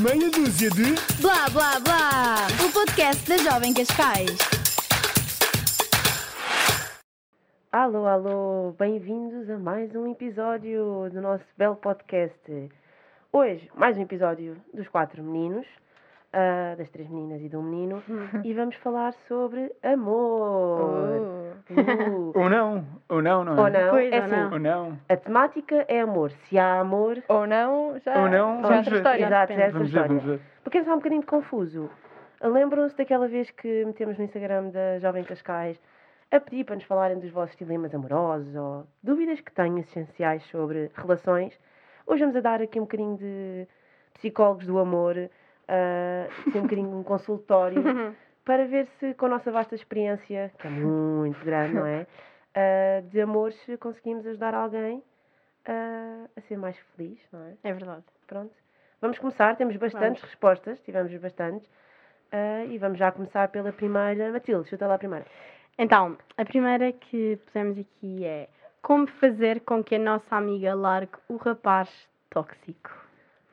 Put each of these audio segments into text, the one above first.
Meia dúzia de. Blá blá blá! O podcast da Jovem Cascais. Alô, alô, bem-vindos a mais um episódio do nosso belo podcast. Hoje, mais um episódio dos quatro meninos, ah, das três meninas e de um menino, e vamos falar sobre amor. Uh, Ou não, ou não, não é? ou não, Pois, é ou assim, não. Ou não. a temática é amor. Se há amor, Ou não, já, Ou não, já é vamos outra ver. história. Exato, depende. é. Vamos ver, história. vamos ver. porque é só um bocadinho confuso. Lembram-se daquela vez que metemos no Instagram da Jovem Cascais a pedir para nos falarem dos vossos dilemas amorosos ou dúvidas que tenham essenciais sobre relações? Hoje vamos a dar aqui um bocadinho de psicólogos do amor, ah, assim, um bocadinho de um consultório, para ver se com a nossa vasta experiência, que é muito grande, não é? Ah, de amor, se conseguimos ajudar alguém ah, a ser mais feliz, não é? É verdade. Pronto. Vamos começar, temos bastantes respostas, tivemos bastantes. ah, e vamos já começar pela primeira. Matilde, chuta lá a primeira. Então, a primeira que pusemos aqui é como fazer com que a nossa amiga largue o rapaz tóxico.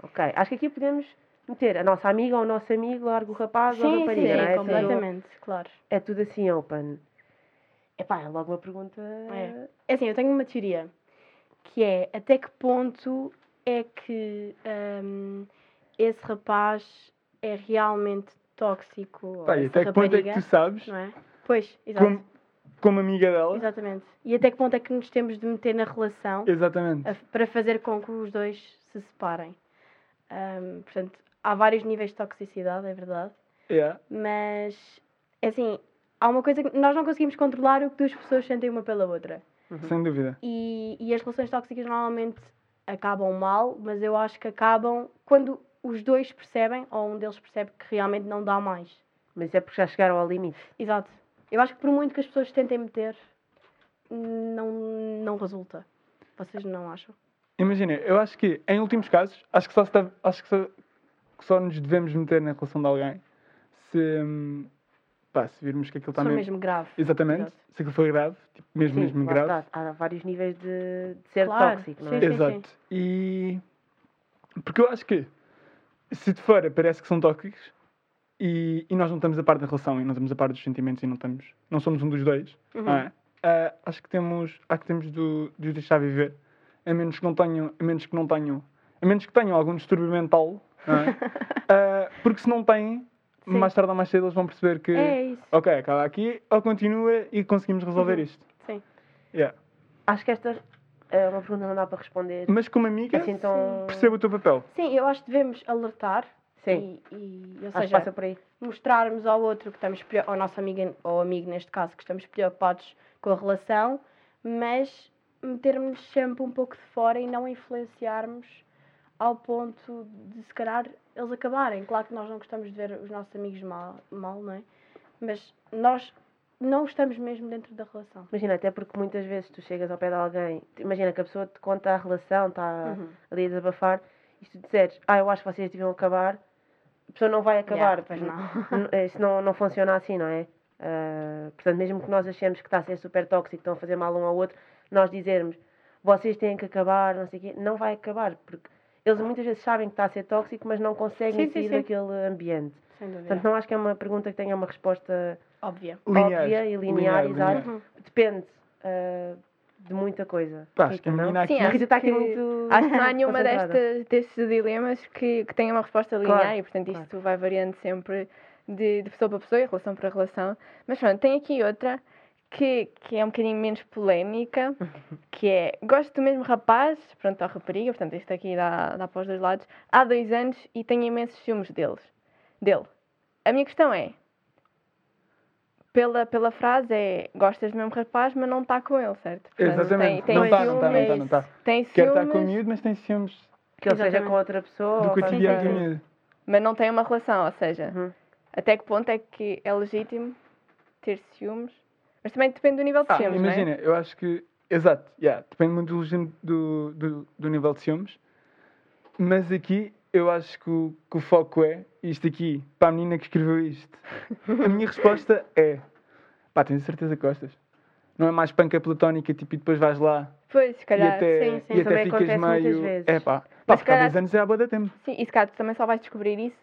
Ok, acho que aqui podemos meter a nossa amiga ou o nosso amigo, larga o rapaz ou a rapariga, não é? Tudo- completamente, claro. É tudo assim open. Epá, é logo uma pergunta. É. É assim, eu tenho uma teoria, que é até que ponto é que hum, esse rapaz é realmente tóxico e essa até que ponto é que tu sabes, não é? Pois, exato. como, como amiga dela, Exatamente. E até que ponto é que nos temos de meter na relação exatamente. a- para fazer com que os dois se separem? Ahm, portanto, há vários níveis de toxicidade, é verdade. Yeah. Mas, é assim, há uma coisa que nós não conseguimos controlar o que duas pessoas sentem uma pela outra. Sem dúvida. E, e as relações tóxicas normalmente acabam mal, mas eu acho que acabam quando os dois percebem, ou um deles percebe que realmente não dá mais. Mas é porque já chegaram ao limite. Exato. Eu acho que por muito que as pessoas tentem meter, não, não resulta. Vocês não acham? Imagina, eu acho que, em últimos casos, acho que só, se deve- acho que só, que só nos devemos meter na relação de alguém se, hum, pá, se virmos que aquilo está mesmo... mesmo grave. Exatamente, Exato. se aquilo for grave, tipo, mesmo, Sim, mesmo grave. está. Há vários níveis de, de ser Claro, tóxico, não sim, é? sim. Exato. E. Porque eu acho que se de fora parece que são tóxicos e, e nós não estamos a par da relação e não estamos a par dos sentimentos e não estamos. não somos um dos dois, Uhum. não é? Ah, acho que temos. Acho que temos de, de os deixar viver. A menos que não tenham. A menos que não tenham. A menos que tenham algum distúrbio mental, é? Ah, porque se não têm, Sim. mais tarde ou mais cedo eles vão perceber que. É isso. Ok, acaba aqui, ou continua e conseguimos resolver Uhum. isto. Sim. Yeah. Acho que esta é uma pergunta que não dá para responder. Mas como amiga, Assim tão. perceba o teu papel. Sim, eu acho que devemos alertar Sim. e, e ou seja, passa por aí. mostrarmos ao outro que estamos ao nosso amigo ou amigo neste caso que estamos preocupados com a relação, mas metermos sempre um pouco de fora e não influenciarmos ao ponto de se calhar eles acabarem. Claro que nós não gostamos de ver os nossos amigos mal, mal não é? Mas nós não estamos mesmo dentro da relação. Imagina, até porque muitas vezes tu chegas ao pé de alguém, imagina que a pessoa te conta a relação, está Uhum. ali a desabafar, e se tu disseres, ah, eu acho que vocês deviam acabar, a pessoa não vai acabar. Yeah, não. n- Isso não, não funciona assim, não é? Ah, portanto, mesmo que nós achemos que está a ser super tóxico, estão a fazer mal um ao outro, nós dizermos, vocês têm que acabar, não sei o quê, não vai acabar, porque eles muitas vezes sabem que está a ser tóxico, mas não conseguem Sim, sim, sair sim. daquele ambiente. Sem dúvida. Portanto, não acho que é uma pergunta que tenha uma resposta Óbvia. Linear. óbvia e linear, Linear, exato. Uhum. Depende ah, de muita coisa. Pá, acho que a não? menina aqui. Sim, acho está aqui que- muito. Acho que não há nenhuma destas, destes dilemas que, que tenha uma resposta linear Claro, e, portanto, claro. isto vai variando sempre de, de pessoa para pessoa e relação para relação. Mas pronto, tem aqui outra que, que é um bocadinho menos polémica, que é gosto do mesmo rapaz, pronto, a rapariga, portanto, isto aqui dá, dá para os dois lados, há dois anos e tenho imensos ciúmes deles, dele. A minha questão é, pela, pela frase é gostas do mesmo rapaz, mas não está com ele, certo? Portanto, Exatamente. Tem, tem não está, não está, não ciúmes- está, não está. Tem Quer estar com o ciúmes, miúdo, mas tem ciúmes Que ele seja com outra pessoa. do ou cotidiano do miúdo. mas não tem uma relação, ou seja, Uhum. até que ponto é que é legítimo ter ciúmes? Mas também depende do nível de Ah, ciúmes, imagina, eu acho que. Exato, yeah, depende muito do, do, do, do nível de ciúmes. Mas aqui eu acho que o, que o foco é isto aqui, para a menina que escreveu isto. A minha resposta é: pá, tens certeza que gostas? Não é mais panca platónica, tipo, e depois vais lá é? Pois, se e calhar. até, sim, sim, e até também ficas acontece muitas meio. vezes. É pá, pá, ficar calhar- 10 anos é à boa da tempo. Sim, e se calhar tu também só vais descobrir isso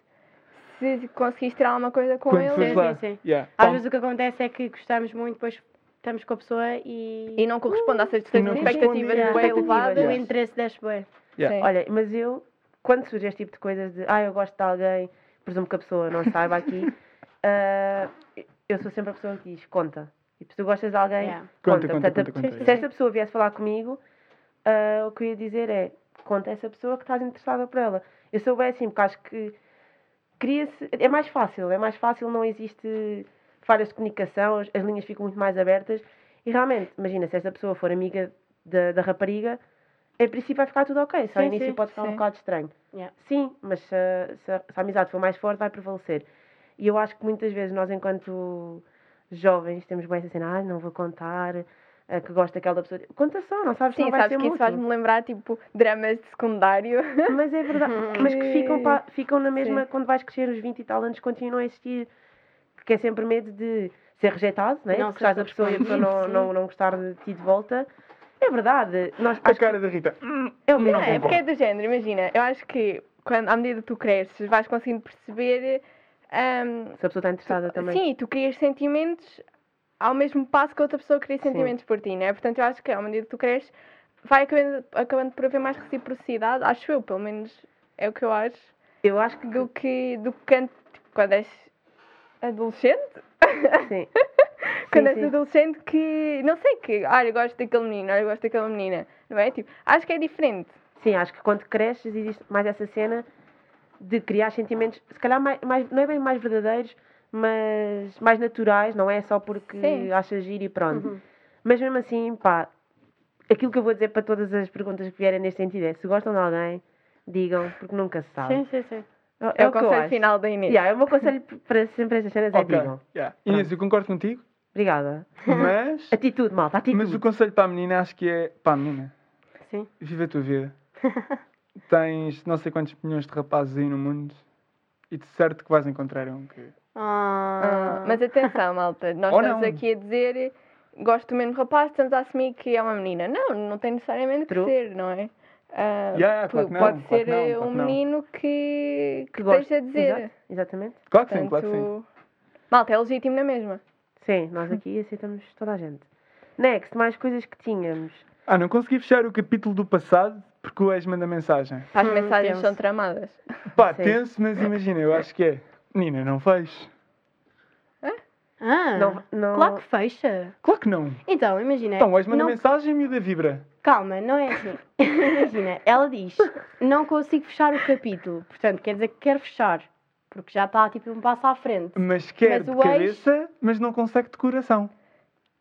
se conseguires tirar alguma coisa com Quando ele sim, sim, sim. Yeah. Às vezes o que acontece é que gostamos muito, depois estamos com a pessoa e, e não corresponde às E não expectativas corresponde, bem yeah. elevadas. o Yeah. interesse desce bem. Yeah. Sim. Olha, mas eu, quando surge este tipo de coisas de ah, eu gosto de alguém, presumo que a pessoa não saiba aqui, ah, eu sou sempre a pessoa que diz, conta. E se tu gostas de alguém, Yeah. Conta, conta. conta, Portanto, conta, conta. Se esta pessoa viesse falar comigo, ah, o que eu ia dizer é, conta a essa pessoa que estás interessada por ela. Eu sou bem assim, porque acho que cria-se, é mais fácil, é mais fácil, não existe falhas de comunicação, as, as linhas ficam muito mais abertas. E realmente, imagina, se essa pessoa for amiga da, da rapariga, em princípio vai ficar tudo ok. Só ao Sim, início sim, pode ficar um sim. bocado estranho. Yeah. Sim, mas se, a- se se a amizade for mais forte, vai prevalecer. E eu acho que muitas vezes nós, enquanto jovens, temos bem essa cena, ah, não vou contar, que gosto daquela pessoa. Conta só, não sabes Sim, não vai sabes ser que isso mútuo. faz-me lembrar, tipo, dramas de secundário. Mas é verdade. mas que ficam, pa- ficam na mesma, Sim. quando vais crescer, os 20 e tal anos continuam a existir. Porque é sempre medo de ser rejeitado, né? Não ser estás a pessoa e a pessoa não, não, não gostar de ti de volta. É verdade. Nós, A acho que cara da Rita. Hum, é o mesmo. Não, é porque é do género, imagina. Eu acho que quando, à medida que tu cresces, vais conseguindo perceber. ahm, Se a pessoa está interessada também. Sim, tu crias sentimentos ao mesmo passo que a outra pessoa cria Sim. sentimentos por ti, né? Portanto, eu acho que à medida que tu cresces, vai acabando, acabando por haver mais reciprocidade, acho eu, pelo menos é o que eu acho, Eu acho que. do que, do que an- tipo, quando és adolescente. Sim. quando Sim, és sim. adolescente que, não sei, que, olha, eu gosto daquele menino, olha, eu gosto daquela menina, não é? Tipo, acho que é diferente. Sim, acho que quando cresces existe mais essa cena de criar sentimentos, se calhar mais, mais- não é bem mais verdadeiros, mas mais naturais, não é só porque Sim. achas giro e pronto. Uhum. Mas mesmo assim, pá, aquilo que eu vou dizer para todas as perguntas que vierem neste sentido é: se gostam de alguém, digam, porque nunca se sabe. Sim, sim, sim. É, o que eu conselho final da Inês. Yeah, é o meu conselho para sempre estas cenas é ok. digam. Yeah. Inês, eu concordo contigo, Obrigada. mas, Atitude, malta, atitude. mas o conselho para a menina acho que é. Para a menina, Sim. vive a tua vida. Tens não sei quantos milhões de rapazes aí no mundo e de certo que vais encontrar um que. Ah, Ah, mas atenção, malta, nós Ou estamos não. aqui a dizer gosto do mesmo rapaz, estamos a assumir que é uma menina. Não, não tem necessariamente que True. ser, não é? Ah, Yeah, claro que não, pode claro ser que não, claro um que não. menino que, que, que gosta. esteja a dizer. Exato, exatamente. Claro que sim, claro que sim. Malta, é legítimo na mesma. Sim, nós aqui aceitamos toda a gente. Next, mais coisas que tínhamos. Ah, não consegui fechar o capítulo do passado porque o ex manda mensagem. As Hum, mensagens tenso. são tramadas. Pá, Sim. tenso, mas imagina, eu acho que é. Menina, não fez. ah, Não, não... claro que fecha. Claro que não. Então, imagina. Então, o ex manda não- mensagem e a miúda vibra. Calma, não é assim. imagina, ela diz: não consigo fechar o capítulo. Portanto, quer dizer que quer fechar. Porque já está tipo um passo à frente. Mas quer Mas de o ex- cabeça, mas não consegue de coração.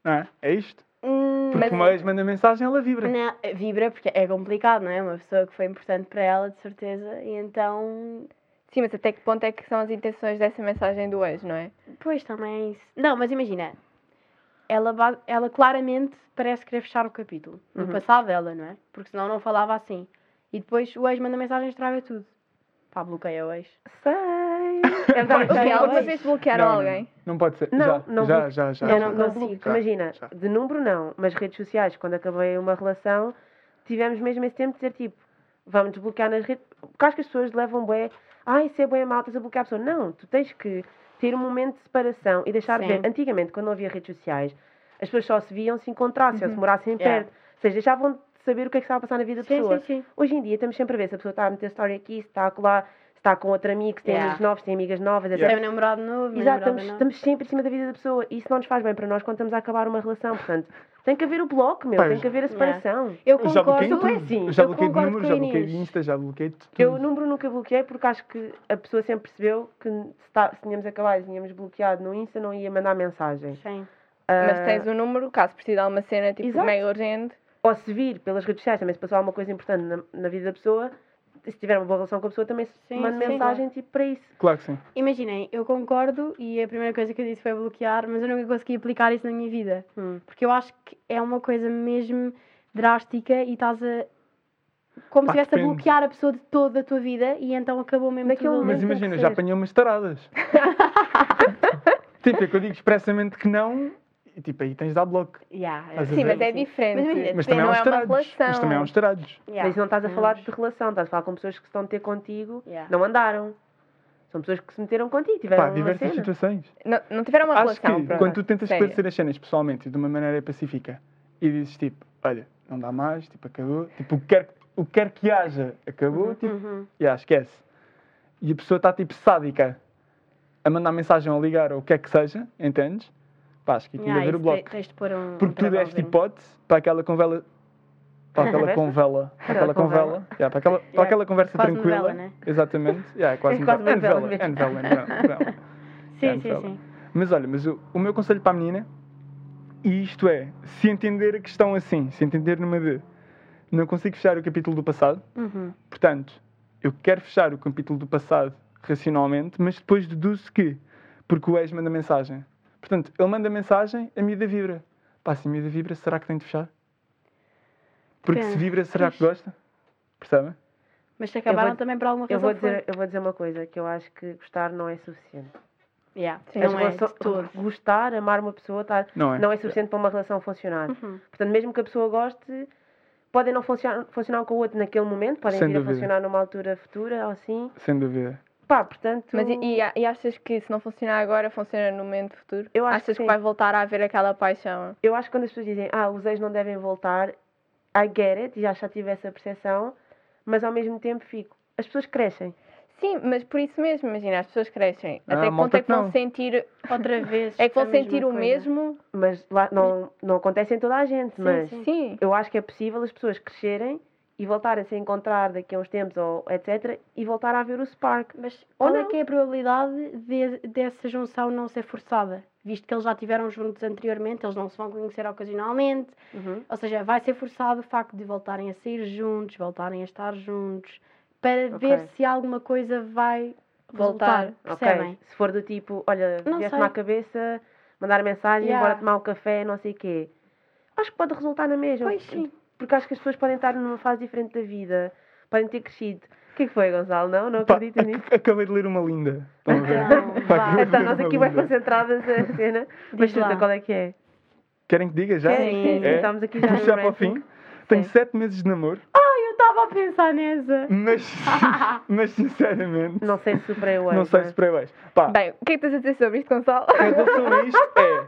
Não é? É isto. Hum, Porque Mas- uma ex manda mensagem, ela vibra. Não, vibra porque é complicado, não é? Uma pessoa que foi importante para ela, de certeza, e então. Sim, mas até que ponto é que são as intenções dessa mensagem do ex, não é? Pois também é isso. Não, mas imagina, ela, ela claramente parece querer fechar o capítulo. No Uhum. passado dela, não é? Porque senão não falava assim. E depois o ex manda mensagem e estraga tudo. Pá, bloqueia o ex. Sei. É verdade, alguma vez bloquearam Não, alguém? Não, pode ser. Não, já, não já, já, já. Eu Não, consigo. Imagina, Já. de número não, mas redes sociais, quando acabei uma relação, tivemos mesmo esse tempo de dizer tipo, vamos desbloquear nas redes. Porque acho que as pessoas levam bué, ai, isso é mal, estás a bloquear a pessoa. Não, tu tens que ter um momento de separação e deixar de Sim. ver. Antigamente, quando não havia redes sociais, as pessoas só se viam se encontrassem ou se morassem Yeah. perto. Ou seja, deixavam de saber o que é que estava a passar na vida da Sim, pessoa. sim, sim. Hoje em dia estamos sempre a ver se a pessoa está a meter story aqui, se está a colar, está com outro amigo, se tem Yeah. amigos novos, se tem amigas novas, etc. Yeah. Tem um namorado novo, Exato, estamos, nova. estamos sempre em cima da vida da pessoa e isso não nos faz bem para nós quando estamos a acabar uma relação. Portanto, tem que haver o bloco, meu, Pois. tem que haver a Yeah. separação. Eu Eu já bloqueei concordo. tudo. assim, Eu já eu bloqueei de número, já bloqueei de. Insta, já bloqueei de tudo. Eu o número nunca bloqueei porque acho que a pessoa sempre percebeu que se, tá- se tínhamos acabado e tínhamos bloqueado no Insta não ia mandar mensagem. Sim. Mas Ah, tens o número, caso precise de alguma cena tipo Exato. mega urgente. Ou se vir pelas redes sociais também se passou alguma coisa importante na, na vida da pessoa, se tiver uma boa relação com a pessoa também se Sim, manda sim, mensagem tipo para isso. Claro que sim. Imaginem, eu concordo e a primeira coisa que eu disse foi bloquear, mas eu nunca consegui aplicar isso na minha vida. Hum. Porque eu acho que é uma coisa mesmo drástica e estás a. Como Pá, se estivesse a bloquear a pessoa de toda a tua vida e então acabou mesmo tudo. momento Mas imagina, já apanhei umas taradas. tipo, é que eu digo expressamente que não e tipo, aí tens de dar bloco. Yeah, a Sim, mas é diferente. Mas Mas Depende, também há não uns é uma tarados. Mas relação. também há uns tarados. Yeah. Mas não estás a falar Mas- de relação, estás a falar com pessoas que estão a ter contigo, Yeah. não andaram. São pessoas que se meteram contigo, tiveram Pá, uma diversas cena. situações. Não, não tiveram uma Acho relação. que pronto. quando tu tentas Sério. esclarecer as cenas pessoalmente e de uma maneira pacífica e dizes tipo, olha, não dá mais, tipo, acabou, tipo, o que quer, o que, quer que haja, acabou, tipo, Uhum. já, esquece. E a pessoa está tipo sádica a mandar mensagem ou a ligar ou o que é que seja, entendes? Pá, acho que aqui Yeah, yeah, haver o te- bloco. tens de pôr um. Porque um tu deste hipótese para aquela convela. Para aquela convela. Para aquela convela. Yeah, para, aquela, para Yeah, aquela conversa quase tranquila. novela, né? Exatamente. Yeah, é quase É quase novela. novela É novela, é novela, é novela. Sim, É sim, sim. Mas olha, mas o, o meu conselho para a menina, e isto é, se entender a questão assim, se entender numa de não consigo fechar o capítulo do passado, Uhum. portanto, eu quero fechar o capítulo do passado racionalmente, mas depois deduzo que, porque o ex manda mensagem. Portanto, ele manda mensagem, a miúda vibra. Pá, se a miúda vibra, será que tem de fechar? Porque se vibra, será que gosta? Percebem? Mas se acabaram vou- também por alguma Eu razão. vou, dizer, eu vou dizer uma coisa, que eu acho que gostar não é suficiente. foi. Yeah. Sim. As Não é de relações- todo. Gostar, amar uma pessoa, estar, Não é? não é suficiente para uma relação funcionar. Uhum. Portanto, mesmo que a pessoa goste, podem não funcionar, funcionar um com o outro naquele momento, podem Sem vir dúvida. a funcionar numa altura futura ou assim. Sem dúvida. Pá, portanto. Mas e, e e achas que se não funcionar agora, funciona no momento futuro? Eu acho achas que que, vai voltar a haver aquela paixão? Eu acho que quando as pessoas dizem, ah, os ex não devem voltar, I get it, e já já tive essa percepção, mas ao mesmo tempo fico. As pessoas crescem. Sim, mas por isso mesmo, imagina, as pessoas crescem. Ah, Até que ponto é que que vão não. sentir. Outra vez. É que vão mesma sentir o coisa. mesmo? Mas lá, não, não acontece em toda a gente, Sim, mas. Sim. eu acho que é possível as pessoas crescerem e voltarem a se encontrar daqui a uns tempos, ou etc., e voltar a ver o spark. Mas qual é que é a probabilidade de, dessa junção não ser forçada? Visto que eles já estiveram juntos anteriormente, eles não se vão conhecer ocasionalmente, Uhum. ou seja, vai ser forçado o facto de voltarem a sair juntos, voltarem a estar juntos, para Ok. ver se alguma coisa vai Voltar. voltar. Percebem? Se for do tipo, olha, Não vieste-me à cabeça, mandar mensagem, Yeah. bora tomar um café, não sei o quê. Acho que pode resultar na mesma. Pois sim. Porque acho que as pessoas podem estar numa fase diferente da vida, podem ter crescido. O que é que foi, Gonçalo? Não? Não Pá, acreditas nisso? ac- acabei de ler uma linda. Estão a ver? Então, Pá, vá. acabei de Então, ler nós uma aqui bem linda. concentradas na cena. Mas Diz lá. chuta, qual é que é? Querem que diga já? Querem, sim, sim, É? estamos aqui já no já para o ranking. fim. Tenho Sim. sete meses de namoro, Eu estava a pensar nessa. mas, mas sinceramente, Não sei se superei o não sei é? se para baixo. Pá, Bem, o que é que tens a dizer sobre isto, Gonçalo? em relação a isto é.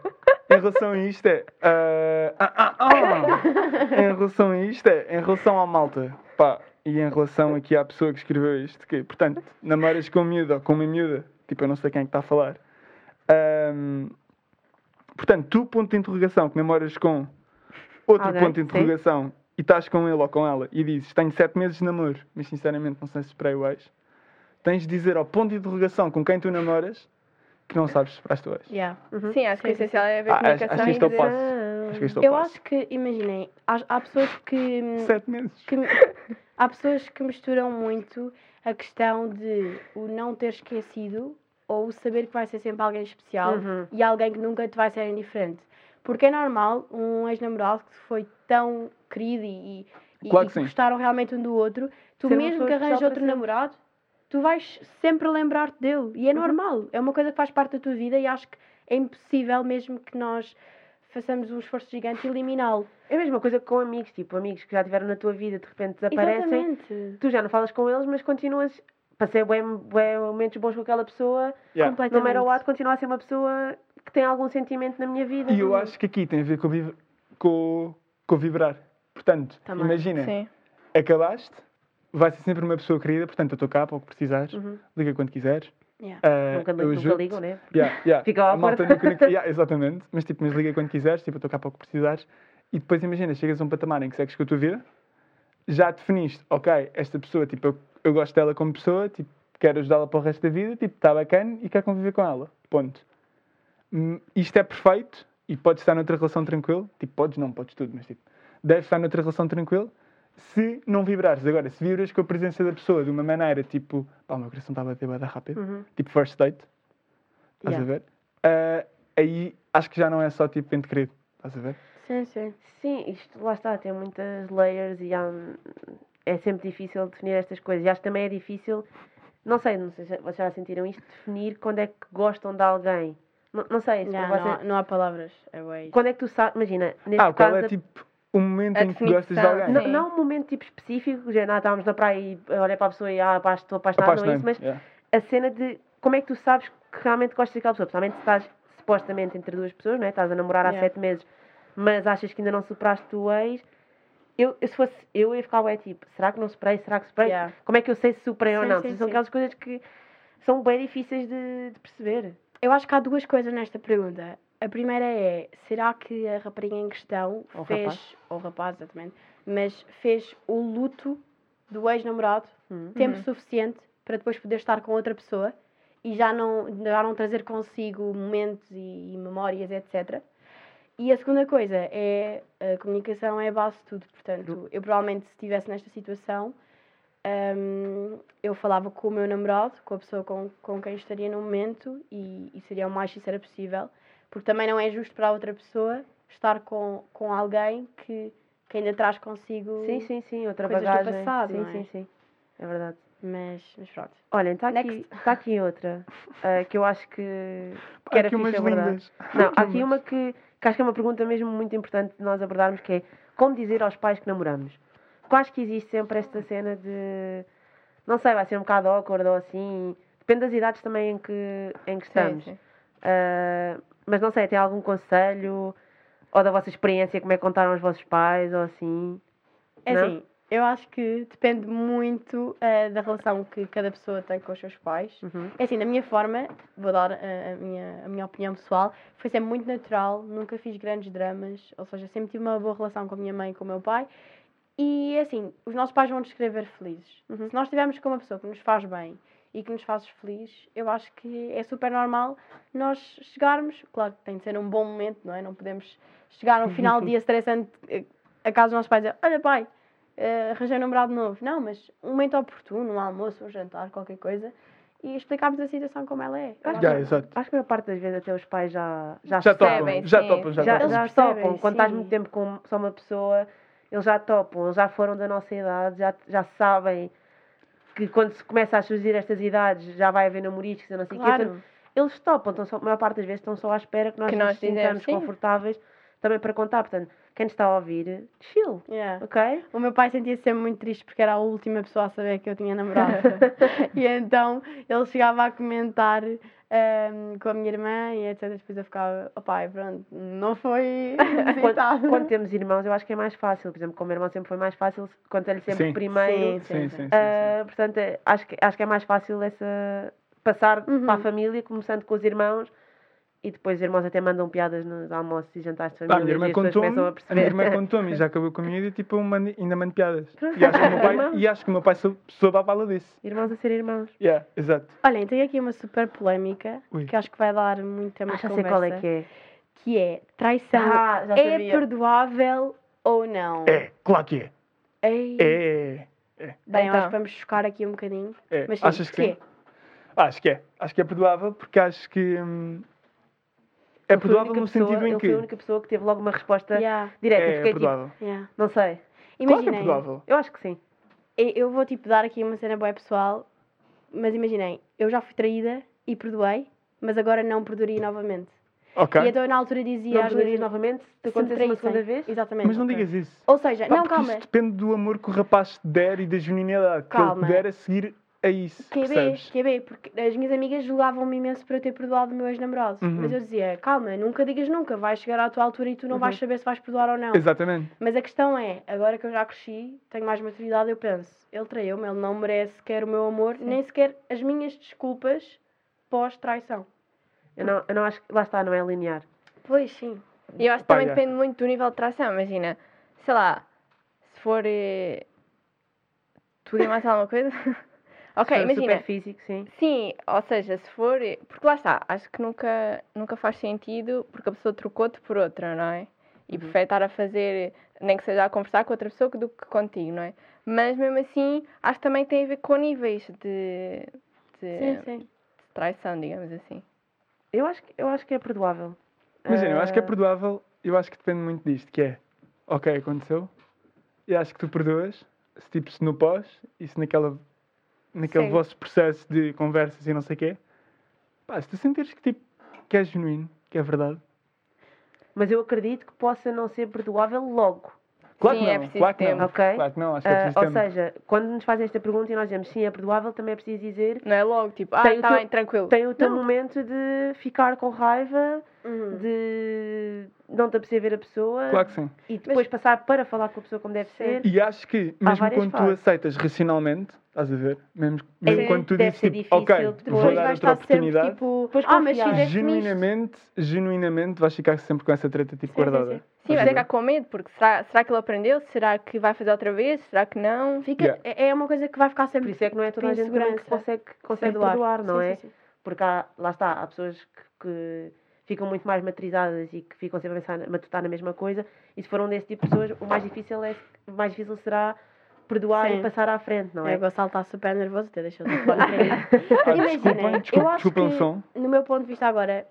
Em relação a isto é. ah, ah, ah, ah. em relação a isto é. Em relação à malta. Pá, e em relação aqui à pessoa que escreveu isto, que, portanto, namoras com miúda ou com uma miúda, tipo, eu não sei quem é que está a falar. Ahm, portanto, tu, ponto de interrogação, que namoras com outro Alguém, ponto de sim. interrogação e estás com ele ou com ela e dizes, tenho sete meses de namoro, mas sinceramente não sei se esperei o ex, tens de dizer ao ponto de interrogação com quem tu namoras que não sabes esperaste o ex. Yeah. Uhum. Sim, acho que o essencial é haver Ah, acho- comunicação acho que e isto é o dizer- passo. Acho que é Eu passo. acho que, imaginem, há, há pessoas que. Sete meses. que há pessoas que misturam muito a questão de o não ter esquecido ou o saber que vai ser sempre alguém especial Uhum. e alguém que nunca te vai ser indiferente. Porque é normal um ex-namorado que foi tão querido e, e, Claro e que gostaram realmente um do outro, tu Ser mesmo que para outro namorado, tu vais sempre lembrar-te dele. E é Uhum. normal, é uma coisa que faz parte da tua vida e acho que é impossível mesmo que nós façamos um esforço gigante eliminá-lo. É a mesma coisa com amigos, tipo, amigos que já tiveram na tua vida, de repente desaparecem. Exatamente. Tu já não falas com eles, mas continuas. Passei bem, bem momentos bons com aquela pessoa. Yeah. No Completamente. matter what, continua a ser uma pessoa que tem algum sentimento na minha vida. E eu acho que aqui tem a ver com, com, com o vibrar. Portanto, Também. imagina, Sim. acabaste, vai ser sempre uma pessoa querida, portanto eu estou cá para o que precisares, Uhum. liga quando quiseres. Yeah. ah, Nunca, eu nunca ligam, né? Yeah, yeah. Fica a awkward. malta nunca, nunca, yeah, exatamente, mas tipo, mas liga quando quiseres, tipo, eu estou cá para o que precisares. E depois imagina, chegas a um patamar em que segues com a tua vida, já definiste, ok, esta pessoa, tipo, eu, eu gosto dela como pessoa, tipo, quero ajudá-la para o resto da vida, tipo, está bacana e quero conviver com ela. Ponto. Hum, Isto é perfeito e podes estar noutra relação tranquilo, tipo, podes não, podes tudo, mas tipo, deves estar noutra relação tranquilo se não vibrares. Agora, se vibras com a presença da pessoa de uma maneira, tipo, pá, o meu coração está a bater bada rápido, Uhum. tipo first date, estás Yeah. a ver? Ah, aí acho que já não é só tipo ente querido, estás a ver? Sim, sim. Sim, isto lá está, tem muitas layers e há, é sempre difícil definir estas coisas. E acho que também é difícil, não sei, não sei se vocês já sentiram isto, definir quando é que gostam de alguém. Não, não sei, para não, você- há, não há palavras. É. Quando é que tu sabes, imagina, neste Ah, caso... qual é tipo o momento A em que gostas de alguém? Não, não um momento tipo específico, já não, estávamos na praia e olhei para a pessoa e ah, estou apaixonado, não é isso, mas yeah. a cena de como é que tu sabes que realmente gostas daquela pessoa, principalmente se estás supostamente entre duas pessoas, não é? Estás a namorar há Yeah. sete meses, mas achas que ainda não superaste o ex. Eu, eu, se fosse eu, ia ficar ué, tipo, será que não superei? Será que superei? Yeah. Como é que eu sei se superei ou Sim, não? sim, São sim. aquelas coisas que são bem difíceis de, de perceber. Eu acho que há duas coisas nesta pergunta. A primeira é, será que a rapariga em questão Ou fez, rapaz. ou rapaz, exatamente, mas fez o luto do ex-namorado Hum. tempo suficiente para depois poder estar com outra pessoa e já não, já não trazer consigo momentos e, e memórias, etc. E a segunda coisa é a comunicação é a base de tudo. Portanto, eu provavelmente se estivesse nesta situação, hum, eu falava com o meu namorado, com a pessoa com, com quem estaria no momento e, e seria o mais sincera possível, porque também não é justo para a outra pessoa estar com, com alguém que, que ainda traz consigo. Sim, sim, sim, outra Coisas do bagagem. passado, sim, não é? sim, sim. É verdade. Mas, mas pronto. Olhem, está aqui, tá aqui outra ah, que eu acho que, que era aqui fixe abordar. lindas. Não, há aqui uma que, que acho que é uma pergunta mesmo muito importante de nós abordarmos, que é como dizer aos pais que namoramos? Acho que existe sempre esta cena de, não sei, vai ser um bocado awkward ou assim, depende das idades também em que, em que estamos. sim. Ah, mas não sei, tem algum conselho ou da vossa experiência, como é que contaram aos vossos pais ou assim? É Não? assim, eu acho que depende muito eh, da relação que cada pessoa tem com os seus pais. Uhum. É assim, da minha forma, vou dar eh, a, minha, a minha opinião pessoal, foi sempre muito natural, nunca fiz grandes dramas, ou seja, sempre tive uma boa relação com a minha mãe e com o meu pai. E é assim, os nossos pais vão nos querer ver felizes. Uhum. Se nós estivermos com uma pessoa que nos faz bem e que nos faz felizes, eu acho que é super normal nós chegarmos, claro que tem de ser um bom momento, não é? Não podemos chegar no final do dia estressante eh, a casa dos nossos pais e dizer, olha pai, arranjei um namorado novo. Não, mas um momento oportuno, um almoço, um jantar, qualquer coisa, e explicarmos a situação como ela é. Eu acho Já, que- exato. Acho que a maior parte das vezes até os pais já, já, Já percebem. topam, já topam, já já, topam. já topam. Quando estás muito tempo com só uma pessoa, eles já topam, eles já foram da nossa idade, já, já sabem que quando se começa a surgir estas idades já vai haver namoriscos e não sei o quê. Portanto, Claro. Eles topam, estão só, a maior parte das vezes estão só à espera que nós Que nos nós sintamos sim. confortáveis também para contar. Portanto, quem nos está a ouvir, chill, Yeah. ok? O meu pai sentia-se sempre muito triste porque era a última pessoa a saber que eu tinha namorado. e então ele chegava a comentar ehm, com a minha irmã e etc. Depois eu ficava, oh pai, pronto, não foi visitado." Quando, quando temos irmãos, eu acho que é mais fácil. Por exemplo, com o meu irmão sempre foi mais fácil, conta-lhe sempre Sim. primeiro. Sim, Sim, sim, sim. Ah, portanto, é- acho, que, acho que é mais fácil essa passar Uhum. para a família, começando com os irmãos. E depois os irmãos até mandam piadas nos almoços e jantares de Ah, família. a minha irmã as contou-me, a a minha irmã contou-me e já acabou comigo e tipo, eu mando- ainda mando piadas. E acho que o meu pai, e acho que o meu pai sou, soube à bala disso. irmãos a ser irmãos. Yeah, exato. Olhem, tenho aqui uma super polémica Ui. que acho que vai dar muito tema Ah, já sei qual é que é. que é traição Ah, já é sabia. perdoável ou não? É, claro que é. Ei. É. Bem, eu acho Então. que vamos chocar aqui um bocadinho. é. Mas sim, Achas que sim? é? Acho que é. Acho que é perdoável porque acho que. hum, é perdoável no pessoa- sentido em ele que. foi a única pessoa que teve logo uma resposta Yeah, direta. Eu É fiquei tipo, perdoável. yeah. não sei. Claro que é. Eu acho que sim. eu- eu vou tipo dar aqui uma cena boa pessoal, mas imaginem, eu já fui traída e perdoei, mas agora não perdoaria novamente. Ok. E então eu na altura dizia Não vezes, novamente se acontecesse uma segunda vez? Exatamente. Mas não ok. digas isso. Ou seja, Pá, não, calma. Isso depende do amor que o rapaz te der e da genuinidade que ele Calma. te der a seguir a isso. QB, percebes? QB, porque as minhas amigas julgavam-me imenso por eu ter perdoado o meu ex-namorado. Uhum. Mas eu dizia, calma, nunca digas nunca, vais chegar à tua altura e tu não vais Uhum. saber se vais perdoar ou não. Exatamente. Mas a questão é, agora que eu já cresci, tenho mais maturidade, eu penso, ele traiu-me, ele não merece sequer o meu amor, nem sequer as minhas desculpas pós-traição. Eu não, eu não acho que. Lá está, não é linear. Pois sim. E eu acho que também depende muito do nível de tração. Imagina, sei lá, se for. eh, Tudo e mais alguma coisa? ok, Se for imagina. Super físico, sim. Sim, ou seja, se for. Porque lá está, acho que nunca, nunca faz sentido porque a pessoa trocou-te por outra, não é? E Uhum. prefere estar a fazer, nem que seja a conversar com outra pessoa do que contigo, não é? Mas mesmo assim, acho que também tem a ver com níveis de, de, Sim, sim. de traição, digamos assim. Eu acho, que- eu acho que é perdoável. Imagina, eu acho que é Ah, perdoável, eu acho que depende muito disto, que é, ok, aconteceu, e acho que tu perdoas, se tipo, se no pós, e se naquela, naquele Sim. vosso processo de conversas e não sei o quê, pá, se tu sentires que tipo, que é genuíno, que é verdade. Mas eu acredito que possa não ser perdoável logo. Claro Sim, que é não, preciso claro que tempo. não. Ok. Claro que não, acho que é preciso ou tempo. seja, quando nos fazem esta pergunta e nós dizemos sim, é perdoável, também é preciso dizer Não é logo, tipo, ah, Tem o tá teu- bem, tranquilo. tem o teu Não. momento de ficar com raiva, Uhum. de não te apetecer ver a pessoa Claro que sim. e depois passar para falar com a pessoa como deve ser. E acho que, mesmo quando tu fases. aceitas racionalmente, estás a ver? Mesmo, mesmo É, quando tu deve dizes ser tipo, ok, difícil vou depois dar vais outra estar sempre oportunidade, tipo, ah, mas genuinamente, genuinamente vais ficar sempre com essa treta tipo Sim, sim, guardada. sim. Sim, vai ficar com medo, porque será, será que ele aprendeu? Será que vai fazer outra vez? Será que não? Fica, Yeah. é é uma coisa que vai ficar Por sempre isso é que não é toda a gente que consegue, consegue perdoar, não Sim, é? sim, sim. Porque há, lá está, há pessoas que, que ficam muito mais matrizadas e que ficam sempre a pensar, matutar na mesma coisa, e se for um desse tipo de pessoas, o mais difícil, é, o mais difícil será perdoar Sim. e passar à frente, não É, é? o Gonçalo está super nervoso, até deixou. Ah, Imaginem, desculpem, eu acho desculpem o que, som. no meu ponto de vista agora,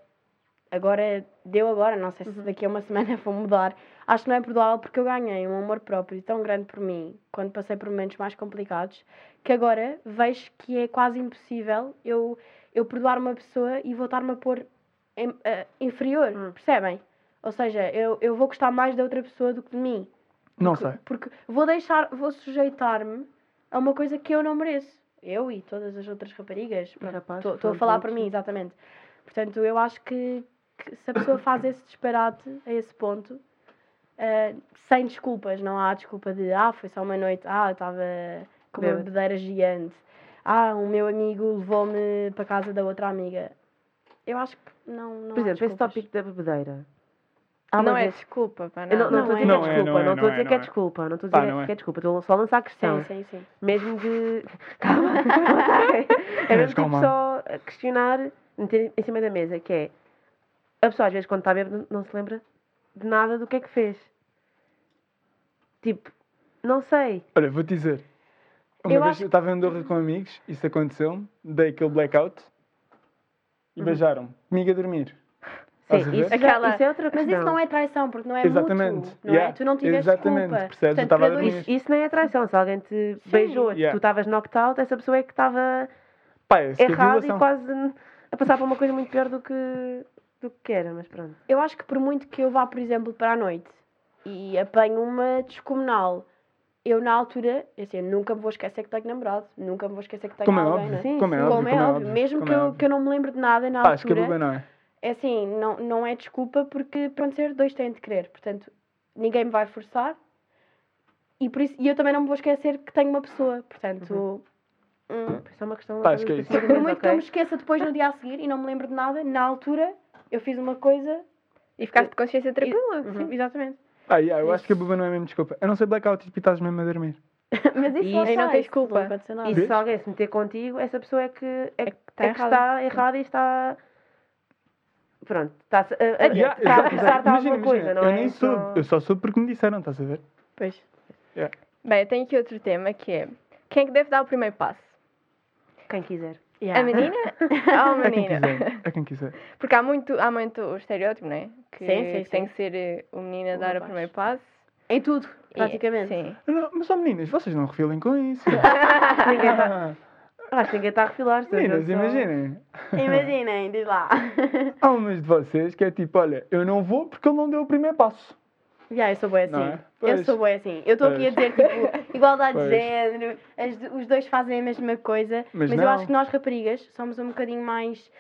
agora deu agora, não sei Uhum. se daqui a uma semana vou mudar. Acho que não é perdoável porque eu ganhei um amor próprio tão grande por mim quando passei por momentos mais complicados que agora vejo que é quase impossível eu, eu perdoar uma pessoa e voltar-me a pôr em- eh, inferior, Hum. percebem? Ou seja, eu, eu vou gostar mais da outra pessoa do que de mim. Não Porque- sei. Porque vou deixar, vou sujeitar-me a uma coisa que eu não mereço. Eu e todas as outras raparigas. Estou a falar para mim, exatamente. Portanto, eu acho que, que se a pessoa faz esse disparate a esse ponto, eh, sem desculpas, não há desculpa de ah, foi só uma noite, ah, estava com uma bebedeira gigante, ah, o meu amigo levou-me para casa da outra amiga. Eu acho que não. não Por exemplo, esse tópico da bebedeira. Há não é vez- desculpa, pá, Eu não, não Não estou a é. dizer que é Não é, desculpa, não é, não estou a dizer que é desculpa, não estou a dizer que é desculpa, estou só a lançar a questão. Sim, sim, sim. Mesmo de. Calma, é mesmo tipo só questionar, meter em cima da mesa, que é. A pessoa às vezes quando está bêbada não se lembra de nada do que é que fez. Tipo, não sei. Olha, vou-te dizer. Uma Eu vez acho eu estava em Andorra com amigos, isso aconteceu-me, dei aquele blackout e beijaram-me, comigo a dormir. Sim, isso, Aquela- isso é outra Mas questão. isso não é traição, porque não é Exatamente. mútuo, não Yeah. é? Tu não tiveste Exatamente, culpa. percebes? Eu Portanto, estava a dormir. Isso, isso nem é traição. Se alguém te beijou, Yeah. tu estavas knocked out, essa pessoa é que estava é errada e quase a passar por uma coisa muito pior do que, do que era, mas pronto. Eu acho que por muito que eu vá, por exemplo, para a noite e apanho uma descomunal, eu na altura, assim, eu nunca me vou esquecer que tenho namorado, nunca me vou esquecer que tenho Como é alguém, óbvio, né? Sim, como é óbvio, Como é óbvio, mesmo como que, é eu, que eu não me lembre de nada na Pá, que altura, Buba não é. é assim, não, não é desculpa porque, pronto, ser dois têm de querer, portanto, ninguém me vai forçar e, por isso, e eu também não me vou esquecer que tenho uma pessoa, portanto, hum, Isso é uma questão. Pá, acho que é isso. por muito que eu me esqueça depois no dia a seguir e não me lembro de nada, na altura eu fiz uma coisa. E ficaste de consciência tranquila. Sim, exatamente. Ah, yeah, eu acho que a Buba não é mesmo desculpa. Eu não sei blackout e estás mesmo a dormir. Mas isso E não aí não sai, tens isso culpa. Não aconteceu nada. E Vês? se alguém se meter contigo, essa pessoa é que, é, que- tá é que errada. está errada e está. Pronto, está a, a, Yeah, está a exato, Imagina, alguma coisa, imagina, não eu é? nem Só- soube, eu só soube porque me disseram, estás a ver? Pois. Bem, eu tenho aqui outro tema que é quem é que deve dar o primeiro passo? Quem quiser. A menina ou o É quem menino? quiser, é quem quiser. Porque há muito, há muito o estereótipo, não é? Que Sim, sim, tem sim. que ser eh, o menino a O dar o rapaz. primeiro passo. Em tudo, E- praticamente. Sim. Não, mas ó meninas, vocês não refilem com isso. Ninguém tá- Ah, Acho que ninguém está a refilar. meninas, só- imaginem. Imaginem, diz lá. Há umas de vocês que é tipo, olha, eu não vou porque ele não deu o primeiro passo. Já, eu sou boa assim. É? Eu sou boa assim. Eu estou aqui a dizer, tipo, igualdade Pois. de género, as os dois fazem a mesma coisa, Mas mas, eu acho que nós raparigas somos um bocadinho mais.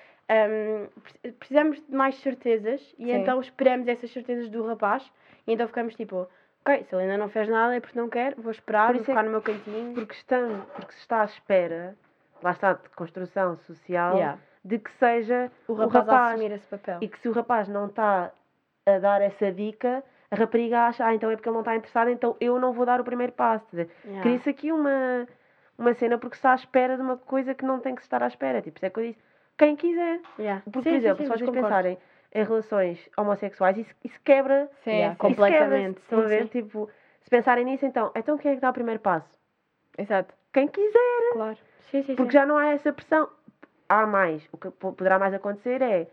Pre- precisamos de mais certezas e Sim. então esperamos essas certezas do rapaz e então ficamos tipo, ok, se ele ainda não fez nada é porque não quer, vou esperar, vou é ficar que- no meu cantinho. Porque, estão, porque se está à espera, lá está, de construção social, Yeah. de que seja O o rapaz, a rapaz. assumir esse papel. E que se o rapaz não está a dar essa dica, a rapariga acha, ah, então é porque ele não está interessado, então eu não vou dar o primeiro passo. Yeah. Cria-se aqui uma, uma cena porque está à espera de uma coisa que não tem que estar à espera. Tipo, isso é que eu disse, quem quiser. Yeah. Porque, Sim, por exemplo, se vocês pensarem em relações homossexuais, isso, isso quebra. Sim, Yeah, sim. completamente. Isso quebra, Sim, ver? sim. Tipo, se pensarem nisso, então, então quem é que dá o primeiro passo? Exato. Quem quiser. Claro. Sim, sim, Porque já não há essa pressão. Há mais. O que po- poderá mais acontecer é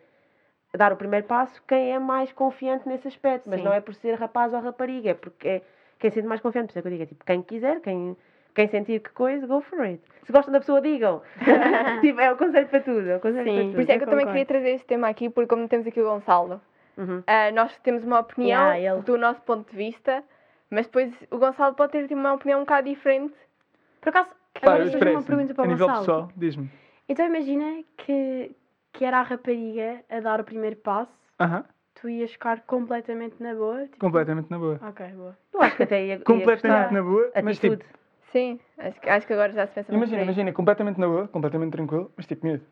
dar o primeiro passo quem é mais confiante nesse aspecto. Mas não é por ser rapaz ou rapariga, é porque é quem sente mais confiante. Por isso é que eu digo, é tipo, quem quiser, quem Quem sentir que coisa, go for it. Se gostam da pessoa, digam. tipo, é o conselho para tudo. É o conselho Sim. para Por tudo. isso é que eu também concordo. queria trazer este tema aqui, porque como temos aqui o Gonçalo, Uhum. ah, nós temos uma opinião Yeah, ele- do nosso ponto de vista, mas depois o Gonçalo pode ter tipo, uma opinião um bocado diferente. Por acaso, Pá, agora eu uma pergunta para A o nível Gonçalo. pessoal, diz-me. Então imagina que, que era a rapariga a dar o primeiro passo, Aham, tu ias ficar completamente na boa. Tipo... completamente na boa. Ok, boa. Eu acho que até ia, ia Completamente na boa, mas tipo, Atitude. Sim, acho, que- acho que agora já se pensa muito imagina, aí. imagina, completamente na boa, completamente tranquilo, mas tipo, miúdo,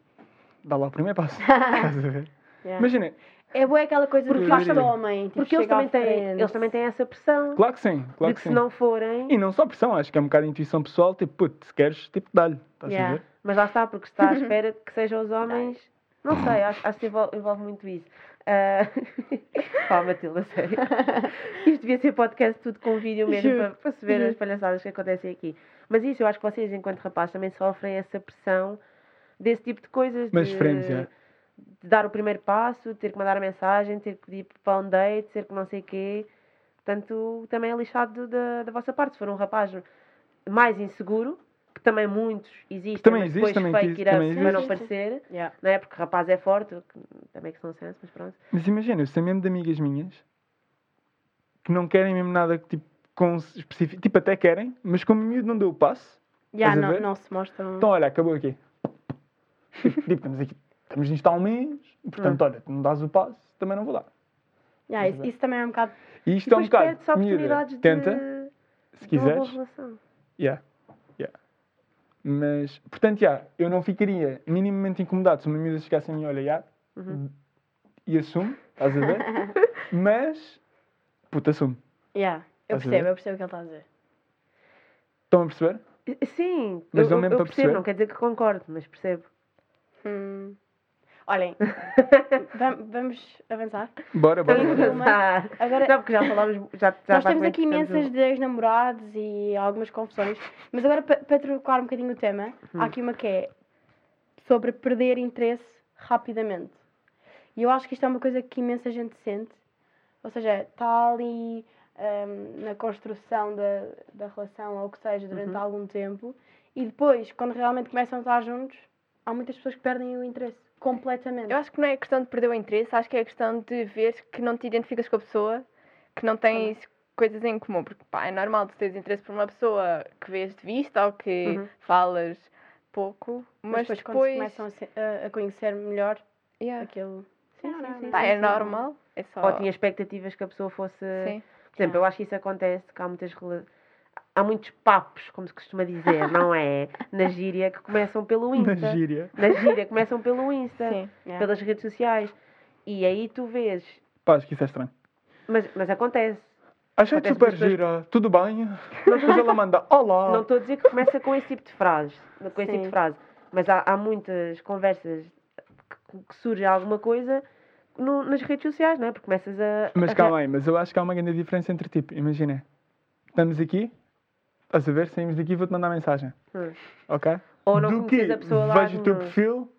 dá lá o primeiro passo. Estás a ver? Yeah. Imagina, É boa aquela coisa Porque do homem. Tipo, Porque eles também, têm, eles também têm essa pressão. claro que sim, claro de que que se sim. não forem. E não só pressão, acho que é um bocado de intuição pessoal, tipo, puto, se queres, tipo, dá-lhe. Estás a Yeah. ver? Mas lá está, porque se está à espera de que sejam os homens. Não sei, acho, acho que envolve, envolve muito isso. Ah, Pá, Matilda, sério. Isto devia ser podcast tudo com vídeo mesmo Juro, para, para se ver juro. as palhaçadas que acontecem aqui. Mas isso, eu acho que vocês, enquanto rapazes, também sofrem essa pressão desse tipo de coisas. Mas de, é. de dar o primeiro passo, ter que mandar a mensagem, ter que pedir para um date, ter que não sei o quê. Portanto, também é lixado da, da vossa parte. Se for um rapaz mais inseguro, que também muitos existem, Também mas existe, depois também fake existe, up também para não parecer, Yeah. não é? Porque rapaz é forte, também é que são senso, mas pronto. Mas imagina, eu sei mesmo de amigas minhas que não querem mesmo nada que, tipo, com específico, tipo, até querem, mas como o miúdo não deu o passo, Yeah, não, não se mostram. então olha, acabou aqui. tipo, tipo, estamos aqui, estamos nisto há um mês, portanto, olha, tu não dás o passo, também não vou dar. Yeah, isso, isso também é um bocado. E isto é um bocado, miúda, tenta, de, se quiseres. Yeah. Mas, portanto, yeah, eu não ficaria minimamente incomodado se uma miúda chegasse a mim, olha, yeah, Uhum. e assume, estás a ver? Mas, puta, assume. Yeah, eu percebo, eu percebo o que ele está a dizer. Estão a perceber? Sim, Mas eu, eu, eu percebo, perceber? não quer dizer que concordo, mas percebo. Hum. Olhem, vam- vamos avançar. Bora, bora. Uma- Ah, Agora, não, porque já falámos, já, já nós temos aqui imensas de ex-namorados e algumas confusões, mas agora pa- para trocar um bocadinho o tema, Hum. há aqui uma que é sobre perder interesse rapidamente. E eu acho que isto é uma coisa que imensa gente sente, ou seja, está ali hum, na construção da, da relação ou o que seja durante Uhum. algum tempo e depois, quando realmente começam a estar juntos, há muitas pessoas que perdem o interesse completamente. Eu acho que não é questão de perder o interesse, acho que é questão de ver que não te identificas com a pessoa, que não tens coisas em comum. Porque pá, é normal tu teres interesse por uma pessoa que vês de vista ou que Uhum. falas pouco, mas, depois, quando depois. começam a, se- a- a conhecer melhor Yeah. aquilo. Sim, Não, sim, não, sim. Pá, sim, é normal. É só. Ou tinha expectativas que a pessoa fosse. Sim. Por exemplo, eu acho que isso acontece, que há muitas rela- há muitos papos, como se costuma dizer, não é? Na gíria que começam pelo Na Insta. gíria. Na gíria, começam pelo Insta, Sim. Yeah. pelas redes sociais. E aí tu vês. Pá, acho que isso é estranho. Mas, mas acontece. Achei Acontece super pessoas- gira, tudo bem? Depois ela manda, olá. Não estou a dizer que começa com esse tipo de frases, com esse tipo Sim. de frase, mas há, há muitas conversas que, que surge alguma coisa no- nas redes sociais, não é? Porque começas a. Mas a- calma aí, mas eu acho que há uma grande diferença entre tipo, imagina, estamos aqui, estás a ver, saímos daqui vou-te mandar mensagem, Hum. ok? Ou não Do conheces que a pessoa lá vejo o teu no- perfil,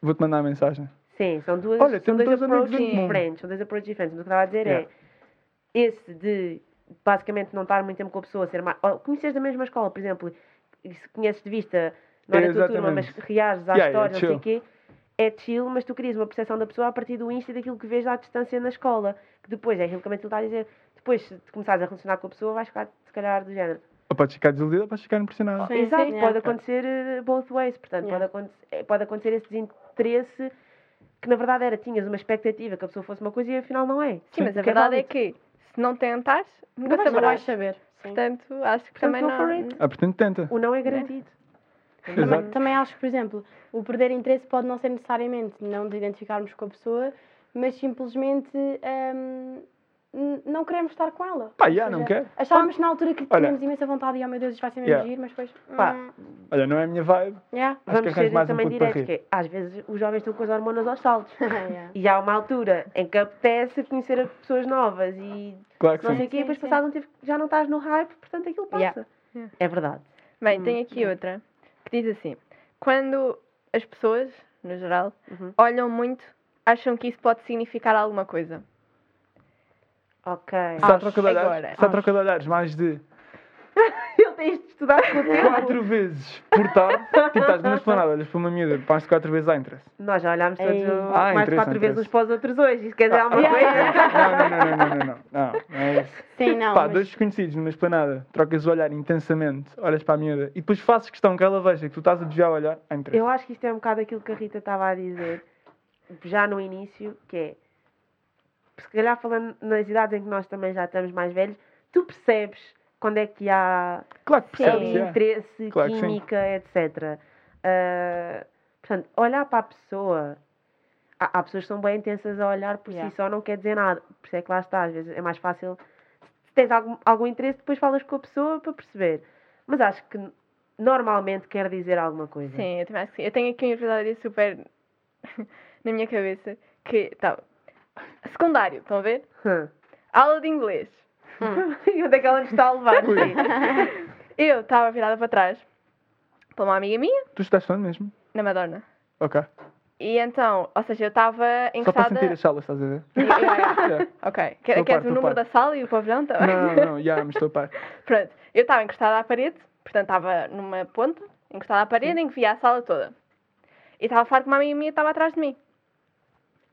vou-te mandar mensagem. Sim, são duas, Olha, são temos dois dois amigos approaches em comum. diferentes. São dois approaches diferentes. Mas o que eu estava a dizer Yeah. é esse de basicamente não estar muito tempo com a pessoa, ser mais. Ou conheces da mesma escola, por exemplo, e se conheces de vista, não é da tua turma, mas Exatamente. reages à Yeah, história, yeah, não sei o quê, é chill, mas tu crias uma percepção da pessoa a partir do Insta e daquilo que vês à distância na escola. Que depois é aquilo que a Matilde está a dizer. Depois, se te começares a relacionar com a pessoa, vais ficar, se calhar, do género. Ou podes ficar desiludida ou podes ficar impressionado. Sim, Exato, sim. pode Yeah. acontecer eh, both ways. Portanto, Yeah. pode, acontecer, eh, pode acontecer esse desinteresse que na verdade era, tinhas uma expectativa que a pessoa fosse uma coisa e afinal não é. Sim, mas a que verdade é válido. que se não tentares, nunca vais Não vais saberás. saber. Sim. Portanto, acho que Portanto, também não. Ah, portanto tenta. O não é garantido. Também, Exato. também acho que, por exemplo, o perder interesse pode não ser necessariamente não de identificarmos com a pessoa, mas simplesmente hum, não queremos estar com ela. Pá, já, seja, não quero. Achávamos na altura que tínhamos imensa vontade e, oh meu Deus, isto vai ser mesmo Yeah. giro, mas depois. Pá. hum, Olha, não é a minha vibe. yeah. Acho Vamos ser mais um também diretos, que às vezes os jovens estão com as hormonas aos saltos. E há uma altura em que apetece conhecer as pessoas novas e Claro que não sei o quê, depois passado um tempo já não estás no hype, portanto aquilo passa. Yeah. Yeah. É verdade. Bem, tem aqui outra que diz assim: quando as pessoas, no geral, Uhum. olham muito, acham que isso pode significar alguma coisa. Ok. Acho troca de olhares, agora. se há troca de olhares mais de Ele tens de estudar com o tempo. quatro vezes por tarde, tipo, estás numa esplanada, olhas para uma miúda, passas quatro vezes à interesse. Nós já olhámos todos Ei. uh, Ah, mais interesse, quatro vezes uns para os outros hoje. Isso quer dizer alguma Yeah, coisa? Não, não, não, não, não, não, não, não é isso. Sim, não. Pá, mas- dois desconhecidos numa esplanada, trocas o olhar intensamente, olhas para a miúda e depois fazes questão que ela veja que tu estás a desviar o olhar, há interesse. Eu acho que isto é um bocado aquilo que a Rita estava a dizer já no início, que é se calhar falando nas idades em que nós também já estamos mais velhos, tu percebes quando é que há Claro que percebes, interesse, Claro que sim. química, etc. Ah, portanto, olhar para a pessoa. Há, há pessoas que são bem intensas a olhar por Yeah. si só, não quer dizer nada. Por isso é que lá está, às vezes é mais fácil. Se tens algum, algum interesse, depois falas com a pessoa para perceber. Mas acho que normalmente quer dizer alguma coisa. Sim, eu também acho que sim. Eu tenho aqui um episódio super na minha cabeça que tá. Secundário, estão a ver? Hum. Aula de inglês. e onde é que ela nos está a levar? Sim. Eu estava virada para trás para uma amiga minha, Tu estás onde mesmo? na Madonna. Ok. E então, ou seja, eu estava Só para encostada. sentir as salas, estás a ver? Yeah, yeah, yeah. Yeah. Ok. Quer, queres o número par. da sala e o pavilhão também? Não, não, já, mas estou a par. Pronto, eu estava encostada à parede, portanto estava numa ponta, encostada à parede, em que via a sala toda. E estava a falar com uma amiga minha que estava atrás de mim.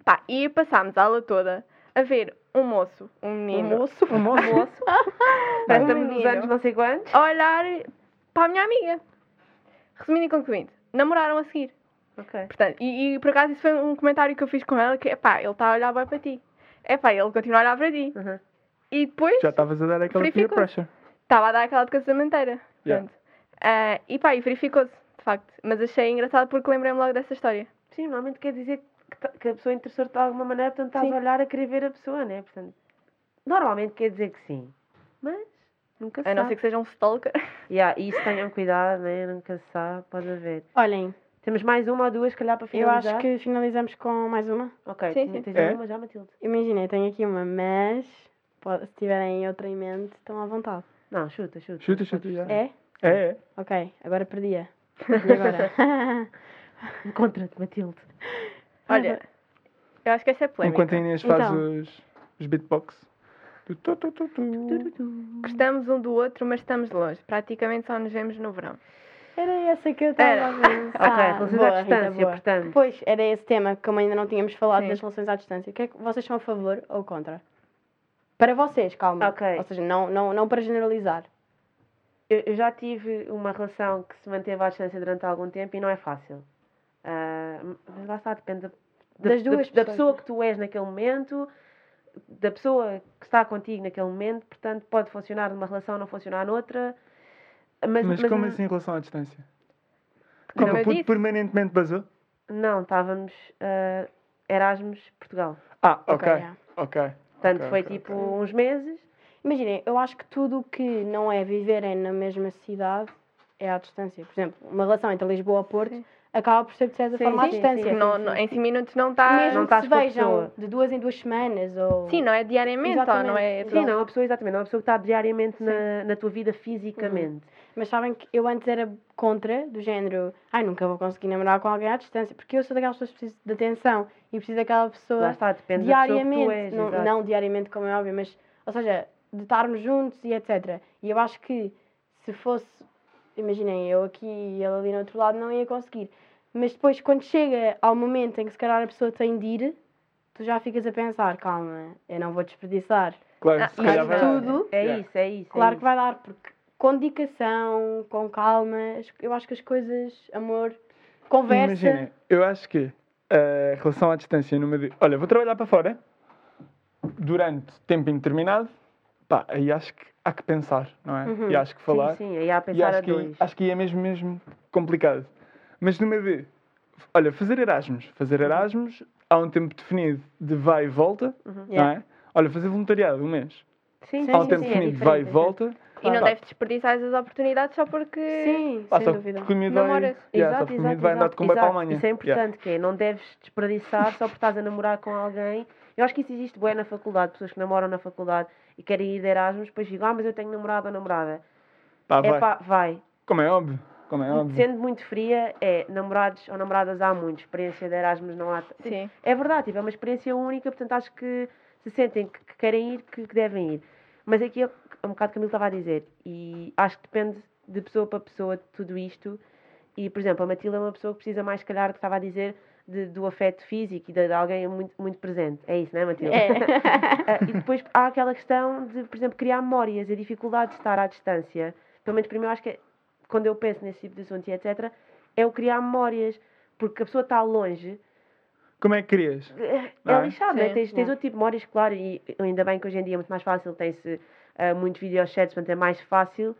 Pá, e passámos a aula toda a ver um moço, um menino, moço. Um moço. Parece Um que estamos nos menino. anos não sei quantos. a olhar para a minha amiga. Resumindo e concluindo, namoraram a seguir. Ok. Portanto, e, e por acaso isso foi um comentário que eu fiz com ela, que é pá, ele está a olhar bem para ti. É pá, ele continua a olhar para ti. Uhum. E depois Já estavas a dar aquela peer pressure. estava a dar aquela de casamenteira. Yeah. Ah, e pá, e verificou-se, de facto. Mas achei engraçado porque lembrei-me logo dessa história. Sim, normalmente quer dizer que, ta- que a pessoa interessou-te de alguma maneira, portanto estás Sim. a olhar a querer ver a pessoa, né? Portanto, normalmente quer dizer que sim. Mas nunca se A não ser que seja um stalker. Yeah, e isso tenham cuidado, né? Nunca se sabe, pode haver. Olhem, Temos mais uma ou duas, se calhar, para eu finalizar? acho que finalizamos com mais uma. Ok, Sim, sim. tens É? uma já, Matilde? Imaginei, tenho aqui uma, mas pode- se tiverem outra em mente, estão à vontade. Não, chuta, chuta. Chuta, chuta, já. É? É, é. Ok, agora perdia. E agora? Encontra-te, Matilde. Olha, eu acho que essa é polémica. Enquanto a Inês faz Então. os, os beatbox. Tu, tu, tu, tu, tu. Gostamos um do outro, mas estamos longe. Praticamente só nos vemos no verão. Era essa que eu estava a pensar. ok, relações Boa, à distância, boa. portanto. Pois, era esse tema, como ainda não tínhamos falado Sim. das relações à distância. O que é que vocês são a favor ou contra? Para vocês, calma. Ok. Ou seja, não, não, não para generalizar. Eu, eu já tive uma relação que se manteve à distância durante algum tempo e não é fácil. Ah, mas lá está, depende da, da- Das duas da, da pessoa que tu és naquele momento, da pessoa que está contigo naquele momento, portanto pode funcionar numa relação, não funcionar noutra. Mas, Mas mas como assim em relação à distância? Como Tipo, eu o puto disse. permanentemente basou? Não, estávamos ah, Erasmus Portugal. Ah, ok. Ok, yeah. Ok. Portanto, Ok, foi ok, tipo uns meses. Imaginem, eu acho que tudo o que não é viverem na mesma cidade é à distância. Por exemplo, uma relação entre Lisboa e Porto Sim. Acaba por ser de certa Sim, forma à sim, distância. sim, Não, não- em 5 minutos não está. não Mesmo estás que se com a vejam de duas em duas semanas ou... Sim, não é diariamente, ou não é. Sim, não, é uma pessoa, exatamente, não é uma pessoa que está diariamente na, na tua vida fisicamente. Mas sabem que eu antes era contra, do género, ai, nunca vou conseguir namorar com alguém à distância, porque eu sou daquelas pessoas que preciso de atenção e preciso daquela Lá pessoa está, depende da pessoa que tu diariamente. és. não, não diariamente, como é óbvio, mas, ou seja, de estarmos juntos e etc. E eu acho que se fosse, imaginem, eu aqui e ele ali no outro lado, não ia conseguir. Mas depois, quando chega ao momento em que se calhar a pessoa tem de ir, tu já ficas a pensar, calma, eu não vou desperdiçar. Claro, Ah, se e calhar vai tudo É Yeah. isso, é isso. é Claro que isso. vai dar, porque com dedicação, com calma, as- eu acho que as coisas, amor, conversa. Imaginem, eu acho que a relação à distância numa de... Olha, vou trabalhar para fora durante tempo indeterminado. Pá, aí acho que há que pensar, não é? Uhum. E acho que falar. Sim, sim, aí há a E pensar a acho que, dois. acho que aí é mesmo, mesmo complicado. Mas numa de... Olha, fazer Erasmus. Fazer Erasmus há um tempo definido de vai e volta, não Yeah. é? Olha, fazer voluntariado um mês. Sim, sim, há um sim, tempo sim, é definido de vai e é volta. E não Pá, deves desperdiçar essas oportunidades só porque. Sim, pá, sem só dúvida. porque o miúdo vai, yeah, só Exato, porque o exato, miúdo vai andar de exato, comboio para a exato. Alemanha. Isso é Yeah. importante, que é, não deves desperdiçar só porque estás a namorar com alguém. Eu acho que isso existe bem na faculdade, pessoas que namoram na faculdade e querem ir de Erasmus, depois digam, ah, mas eu tenho namorado ou namorada. Pá, é vai. pá, vai. Como é óbvio. Como é óbvio. Sendo muito fria, é, namorados ou namoradas há muito, experiência de Erasmus não há. t- Sim. É verdade, tipo, é uma experiência única, portanto acho que se sentem que, que querem ir, que, que devem ir. Mas aqui é um bocado o que a Camilo estava a dizer, e acho que depende de pessoa para pessoa tudo isto. E, por exemplo, a Matilda é uma pessoa que precisa mais, se calhar, que estava a dizer, de- do afeto físico e de, de alguém muito, muito presente. É isso, não é, Matilda? É. Ah, e depois há aquela questão de, por exemplo, criar memórias, a dificuldade de estar à distância. Pelo menos para mim, eu acho que é- quando eu penso nesse tipo de assunto e etc., é o criar memórias. Porque a pessoa está longe, Como é que querias? é Não é? lixado, é? Sim. Tens, tens outro tipo de memórias, claro, e ainda bem que hoje em dia é muito mais fácil, tem-se ah, muitos videochats, portanto é mais fácil,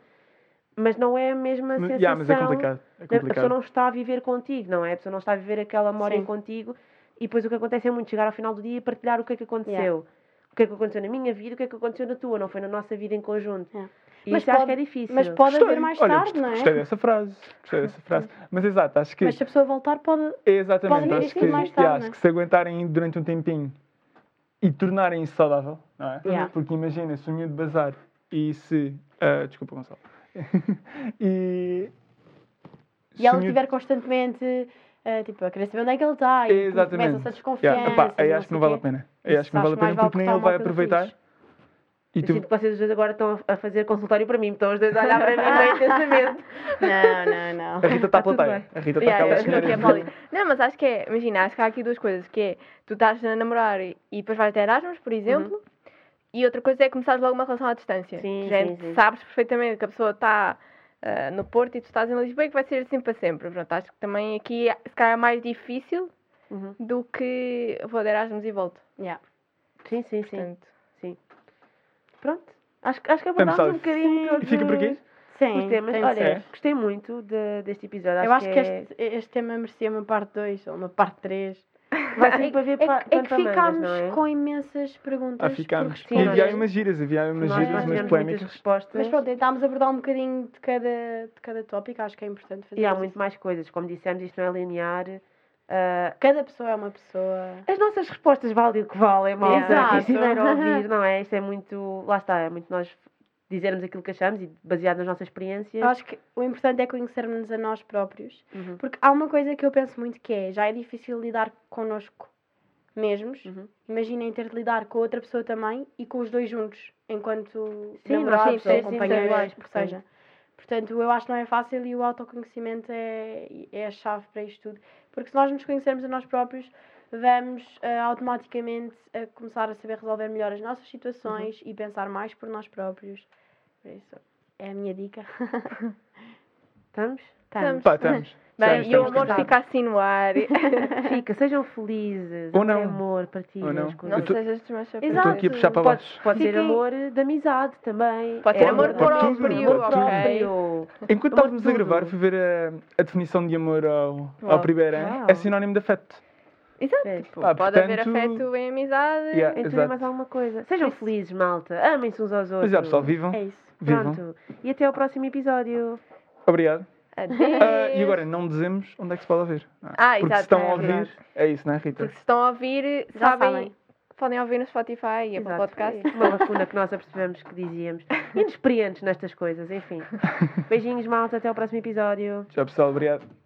mas não é a mesma Mas, sensação. yeah, mas é complicado. É A pessoa complicado. não está a viver contigo, não é? A pessoa não está a viver aquela memória Sim. contigo e depois o que acontece é muito chegar ao final do dia e partilhar o que é que aconteceu. Yeah. O que é que aconteceu na minha vida, o que é que aconteceu na tua, não foi na nossa vida em conjunto. Yeah. E Mas isso acho pode- que é difícil. Mas pode Gostei. haver mais Olha, tarde, gostei, não é? Gostei dessa frase. Gostei dessa frase. Mas exato, acho que. Mas se a pessoa voltar, pode. Exatamente, Pode acho que, mais yeah, tarde, acho né? que se aguentarem durante um tempinho e tornarem isso saudável, não é? Yeah. Porque imagina, se o miúdo bazar e se. ah, desculpa, Gonçalo. e. E ela o miúdo- estiver constantemente. eh, tipo, a querer saber onde é que ele está. E começa-se a desconfiança. Yeah, epá, aí acho que não vale a pena. Aí acho que não vale a pena porque nem ele vai aproveitar. E Eu tu, sinto que vocês os dois agora estão a fazer consultório para mim, estão os dois a olhar para mim bem intensamente. Não, não, não. a Rita está Tá plateia. A Rita está Yeah, aquela a senhora. Não, mas acho que é, imagina, acho que há aqui duas coisas, que é, tu estás a namorar e e depois vais ter Erasmus, por exemplo, e outra coisa é começares logo uma relação à distância. Sim, Já sim, sim. sabes perfeitamente que a pessoa está ah, no Porto e tu estás em Lisboa e que vai ser assim para sempre. Pronto, acho que também aqui se calhar é mais difícil Uhum. do que vou de Erasmus e volto. Yeah. Sim, sim, sim. Pronto. Acho, que- acho que abordámos um só. bocadinho todos E fica por aqui? Sim. os temas. tem Olha, de ser. gostei muito de- deste episódio. Eu acho que é- este, este tema merecia uma parte 2 ou uma parte 3. vai ser para ver É, pa- é que ficámos é? com imensas perguntas. Ah, ficámos. Sim, E aí umas giras, havia aí umas Nós giras, umas polémicas. respostas. Mas pronto, tentámos abordar um bocadinho de cada, de cada tópico, acho que é importante fazer E há isso. muito mais coisas. Como dissemos, isto não é linear. Ah, Cada pessoa é uma pessoa. as nossas respostas valem o que valem, malta. Exato. Quem estiver a ouvir, não é? Isto é muito. Lá está, é muito nós dizermos aquilo que achamos e baseado nas nossas experiências. Acho que o importante é conhecermos a nós próprios. Uhum. Porque há uma coisa que eu penso muito que é, já é difícil lidar connosco mesmos. Uhum. Imaginem ter de lidar com outra pessoa também e com os dois juntos, enquanto Sim, namorados ou companheiros, individuais, o que portanto. eu acho que não é fácil e o autoconhecimento é, é a chave para isto tudo. Porque se nós nos conhecermos a nós próprios, vamos ah, automaticamente a começar a saber resolver melhor as nossas situações Uhum. e pensar mais por nós próprios. Por isso, é a minha dica. Estamos? Estamos. Pá, estamos. Bem, e o amor fica assim no ar. Fica, sejam felizes. Ou amor é não. amor, partilhem não. as Não coisas. Eu tô- sejas desmanchado. Eu estou aqui a puxar para Pode, baixo. pode ser amor de amizade também. Pode ser É amor tudo, próprio, pode tudo. ok. próprio. Enquanto Amor estávamos a gravar, fui ver a, a definição de amor ao, ao Uau. primeiro ano. Uau. É sinónimo de afeto. Exato. É. tipo, Ah, pode haver portanto- afeto em amizade. Yeah. Em tudo e mais alguma coisa. Sejam felizes, malta. Amem-se uns aos outros. Mas já, pessoal, vivam. É isso. Vivam. Pronto. E até ao próximo episódio. Obrigado. Ah, e agora, não dizemos onde é que se pode ouvir. Ah, Porque exato, se estão é a ouvir, verdade. é isso, não é, Rita? Porque se estão a ouvir, Já sabem, sabem. podem ouvir no Spotify e Apple Exato. Podcast. Foi Uma lacuna que nós apercebemos que dizíamos. Inexperientes nestas coisas, enfim. Beijinhos, malta. Até ao próximo episódio. Tchau, pessoal. Obrigado.